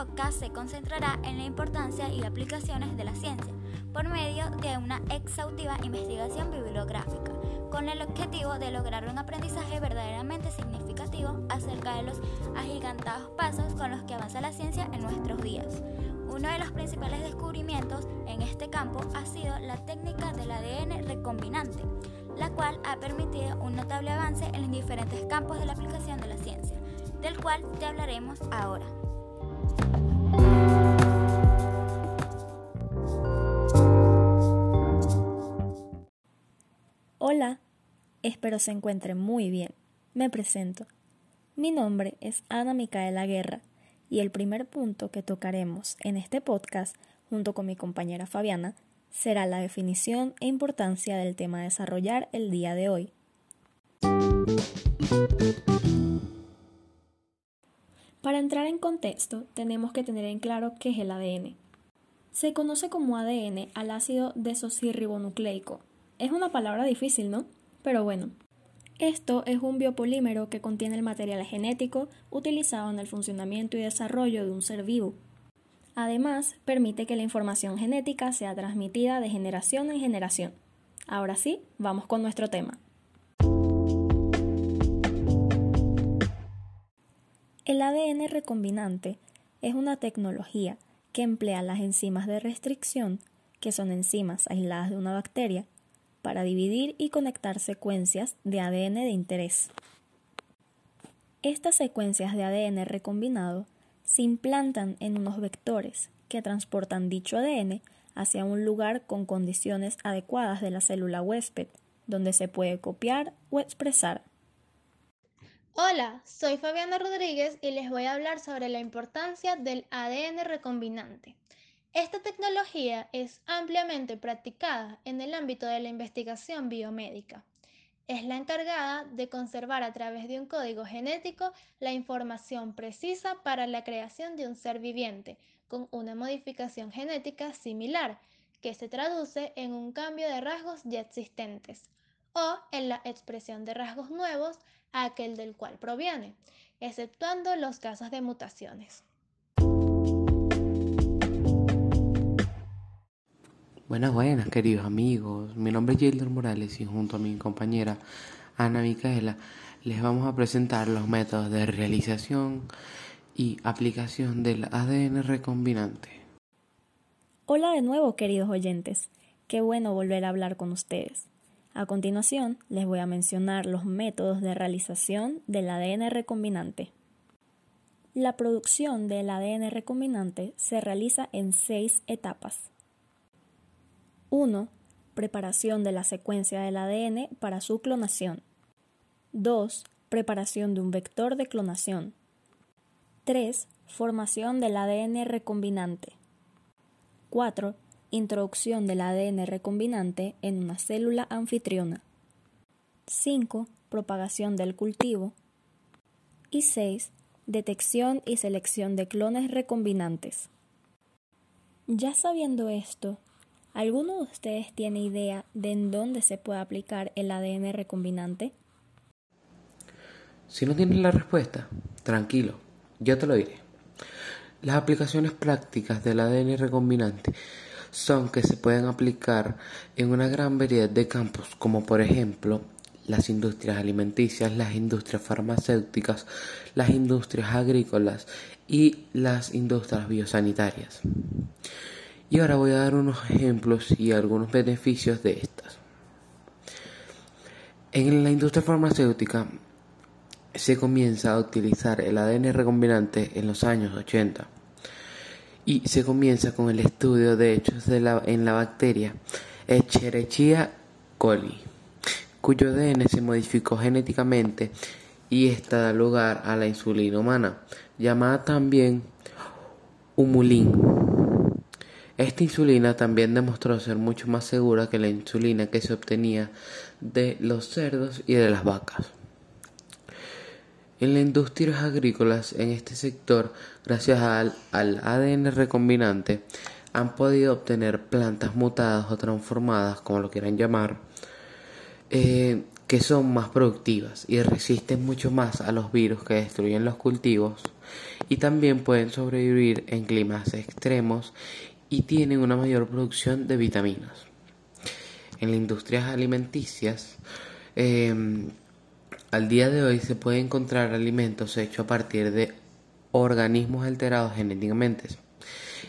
podcast se concentrará en la importancia y aplicaciones de la ciencia por medio de una exhaustiva investigación bibliográfica, con el objetivo de lograr un aprendizaje verdaderamente significativo acerca de los agigantados pasos con los que avanza la ciencia en nuestros días. Uno de los principales descubrimientos en este campo ha sido la técnica del ADN recombinante, la cual ha permitido un notable avance en los diferentes campos de la aplicación de la ciencia, del cual te hablaremos ahora. Hola, espero se encuentren muy bien. Me presento. Mi nombre es Ana Micaela Guerra y el primer punto que tocaremos en este podcast, junto con mi compañera Fabiana, será la definición e importancia del tema a desarrollar el día de hoy. Para entrar en contexto, tenemos que tener en claro qué es el ADN. Se conoce como ADN al ácido desoxirribonucleico. Es una palabra difícil, ¿no? Pero bueno, esto es un biopolímero que contiene el material genético utilizado en el funcionamiento y desarrollo de un ser vivo. Además, permite que la información genética sea transmitida de generación en generación. Ahora sí, vamos con nuestro tema. El ADN recombinante es una tecnología que emplea las enzimas de restricción, que son enzimas aisladas de una bacteria, para dividir y conectar secuencias de ADN de interés. Estas secuencias de ADN recombinado se implantan en unos vectores que transportan dicho ADN hacia un lugar con condiciones adecuadas de la célula huésped, donde se puede copiar o expresar. Hola, soy Fabiana Rodríguez y les voy a hablar sobre la importancia del ADN recombinante. Esta tecnología es ampliamente practicada en el ámbito de la investigación biomédica. Es la encargada de conservar a través de un código genético la información precisa para la creación de un ser viviente con una modificación genética similar que se traduce en un cambio de rasgos ya existentes o en la expresión de rasgos nuevos a aquel del cual proviene, exceptuando los casos de mutaciones. Buenas, buenas, queridos amigos. Mi nombre es Gilder Morales y junto a mi compañera Ana Micaela les vamos a presentar los métodos de realización y aplicación del ADN recombinante. Hola de nuevo, queridos oyentes. Qué bueno volver a hablar con ustedes. A continuación, les voy a mencionar los métodos de realización del ADN recombinante. La producción del ADN recombinante se realiza en seis etapas. 1. Preparación de la secuencia del ADN para su clonación. 2. Preparación de un vector de clonación. 3. Formación del ADN recombinante. 4. Introducción del ADN recombinante en una célula anfitriona. 5. Propagación del cultivo. Y 6. Detección y selección de clones recombinantes. Ya sabiendo esto, ¿Alguno de ustedes tiene idea de en dónde se puede aplicar el ADN recombinante? Si no tienes la respuesta, tranquilo, yo te lo diré. Las aplicaciones prácticas del ADN recombinante son que se pueden aplicar en una gran variedad de campos, como por ejemplo las industrias alimenticias, las industrias farmacéuticas, las industrias agrícolas y las industrias biosanitarias. Y ahora voy a dar unos ejemplos y algunos beneficios de estas. En la industria farmacéutica se comienza a utilizar el ADN recombinante en los años 80 y se comienza con el estudio de hechos en la bacteria Escherichia coli, cuyo ADN se modificó genéticamente y esta da lugar a la insulina humana, llamada también humulín. Esta insulina también demostró ser mucho más segura que la insulina que se obtenía de los cerdos y de las vacas. En las industrias agrícolas, en este sector, gracias al, ADN recombinante, han podido obtener plantas mutadas o transformadas, como lo quieran llamar, eh, que son más productivas y resisten mucho más a los virus que destruyen los cultivos y también pueden sobrevivir en climas extremos y tienen una mayor producción de vitaminas. En las industrias alimenticias, em, al día de hoy se puede encontrar alimentos hechos a partir de organismos alterados genéticamente.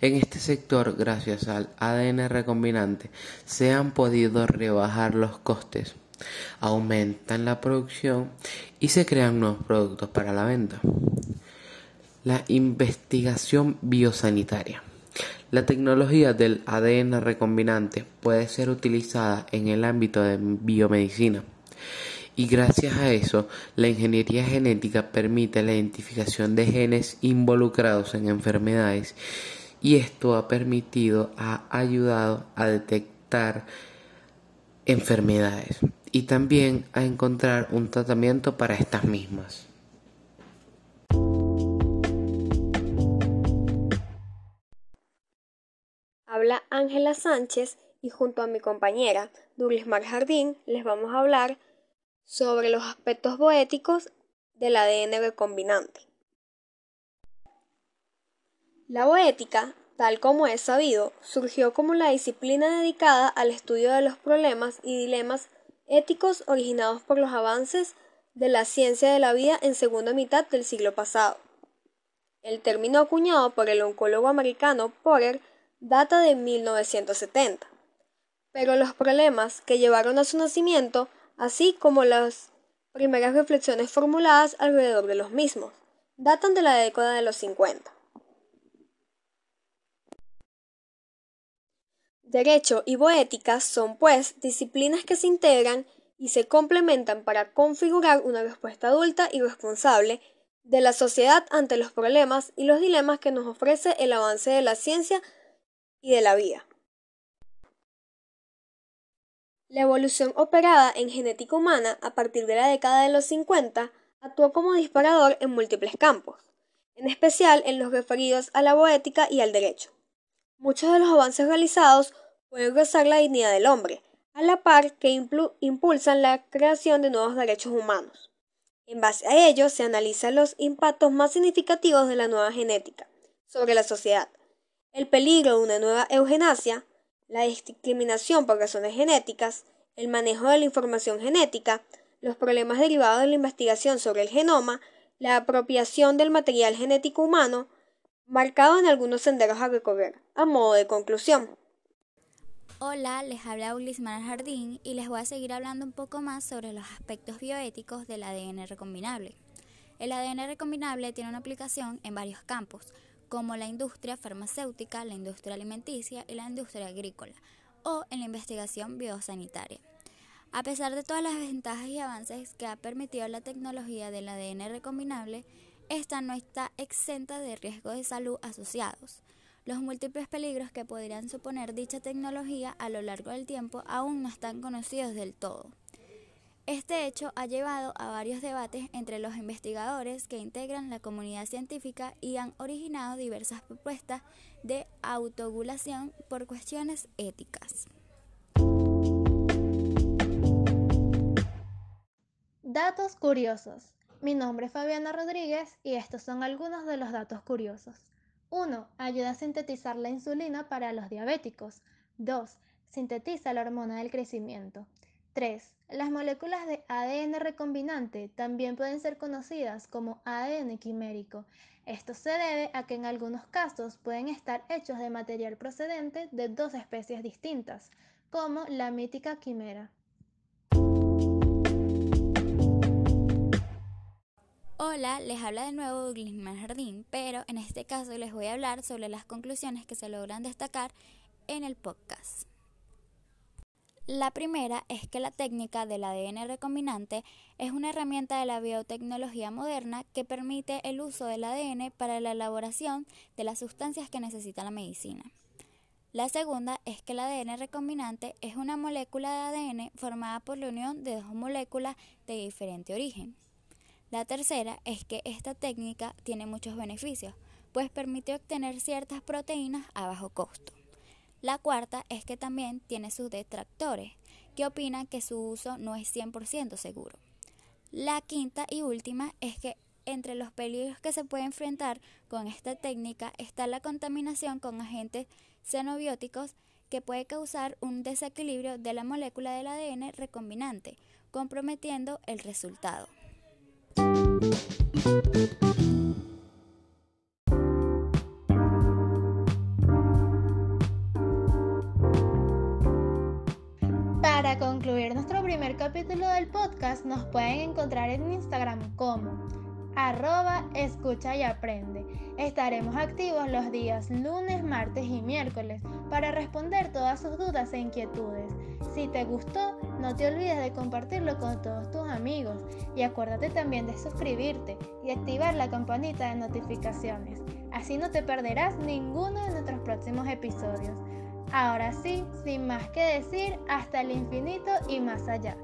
En este sector, gracias al ADN recombinante, se han podido rebajar los costes, aumentan la producción y se crean nuevos productos para la venta. La investigación biosanitaria. La tecnología del ADN recombinante puede ser utilizada en el ámbito de biomedicina y gracias a eso la ingeniería genética permite la identificación de genes involucrados en enfermedades y esto ha permitido, ha ayudado a detectar enfermedades y también a encontrar un tratamiento para estas mismas. Ángela Sánchez y junto a mi compañera Mar Jardín les vamos a hablar sobre los aspectos poéticos del ADN recombinante. La boética, tal como es sabido, surgió como la disciplina dedicada al estudio de los problemas y dilemas éticos originados por los avances de la ciencia de la vida en segunda mitad del siglo pasado. El término acuñado por el oncólogo americano Porter data de 1970, pero los problemas que llevaron a su nacimiento, así como las primeras reflexiones formuladas alrededor de los mismos, datan de la década de los 50. Derecho y boética son, pues, disciplinas que se integran y se complementan para configurar una respuesta adulta y responsable de la sociedad ante los problemas y los dilemas que nos ofrece el avance de la ciencia y de la vida. La evolución operada en genética humana a partir de la década de los 50 actuó como disparador en múltiples campos, en especial en los referidos a la boética y al derecho. Muchos de los avances realizados pueden gozar la dignidad del hombre, a la par que impulsan la creación de nuevos derechos humanos. En base a ello se analizan los impactos más significativos de la nueva genética sobre la sociedad, el peligro de una nueva eugenasia, la discriminación por razones genéticas, el manejo de la información genética, los problemas derivados de la investigación sobre el genoma, la apropiación del material genético humano, marcado en algunos senderos a recorrer, a modo de conclusión. Hola, les habla Ulismar Jardín y les voy a seguir hablando un poco más sobre los aspectos bioéticos del ADN recombinable. El ADN recombinable tiene una aplicación en varios campos, como la industria farmacéutica, la industria alimenticia y la industria agrícola, o en la investigación biosanitaria. A pesar de todas las ventajas y avances que ha permitido la tecnología del ADN recombinable, esta no está exenta de riesgos de salud asociados. Los múltiples peligros que podrían suponer dicha tecnología a lo largo del tiempo aún no están conocidos del todo. Este hecho ha llevado a varios debates entre los investigadores que integran la comunidad científica y han originado diversas propuestas de autogulación por cuestiones éticas. Datos curiosos. Mi nombre es Fabiana Rodríguez y estos son algunos de los datos curiosos. 1. Ayuda a sintetizar la insulina para los diabéticos. 2. Sintetiza la hormona del crecimiento. 3. Las moléculas de ADN recombinante también pueden ser conocidas como ADN quimérico. Esto se debe a que en algunos casos pueden estar hechos de material procedente de dos especies distintas, como la mítica quimera. Hola, les habla de nuevo Douglas Jardín, pero en este caso les voy a hablar sobre las conclusiones que se logran destacar en el podcast. La primera es que la técnica del ADN recombinante es una herramienta de la biotecnología moderna que permite el uso del ADN para la elaboración de las sustancias que necesita la medicina. La segunda es que el ADN recombinante es una molécula de ADN formada por la unión de dos moléculas de diferente origen. La tercera es que esta técnica tiene muchos beneficios, pues permite obtener ciertas proteínas a bajo costo. La cuarta es que también tiene sus detractores, que opinan que su uso no es 100% seguro. La quinta y última es que entre los peligros que se puede enfrentar con esta técnica está la contaminación con agentes xenobióticos que puede causar un desequilibrio de la molécula del ADN recombinante, comprometiendo el resultado. Capítulo del podcast nos pueden encontrar en Instagram como arroba escucha y aprende. Estaremos activos los días lunes, martes y miércoles para responder todas sus dudas e inquietudes. Si te gustó, no te olvides de compartirlo con todos tus amigos y acuérdate también de suscribirte y activar la campanita de notificaciones. Así no te perderás ninguno de nuestros próximos episodios. Ahora sí, sin más que decir, hasta el infinito y más allá.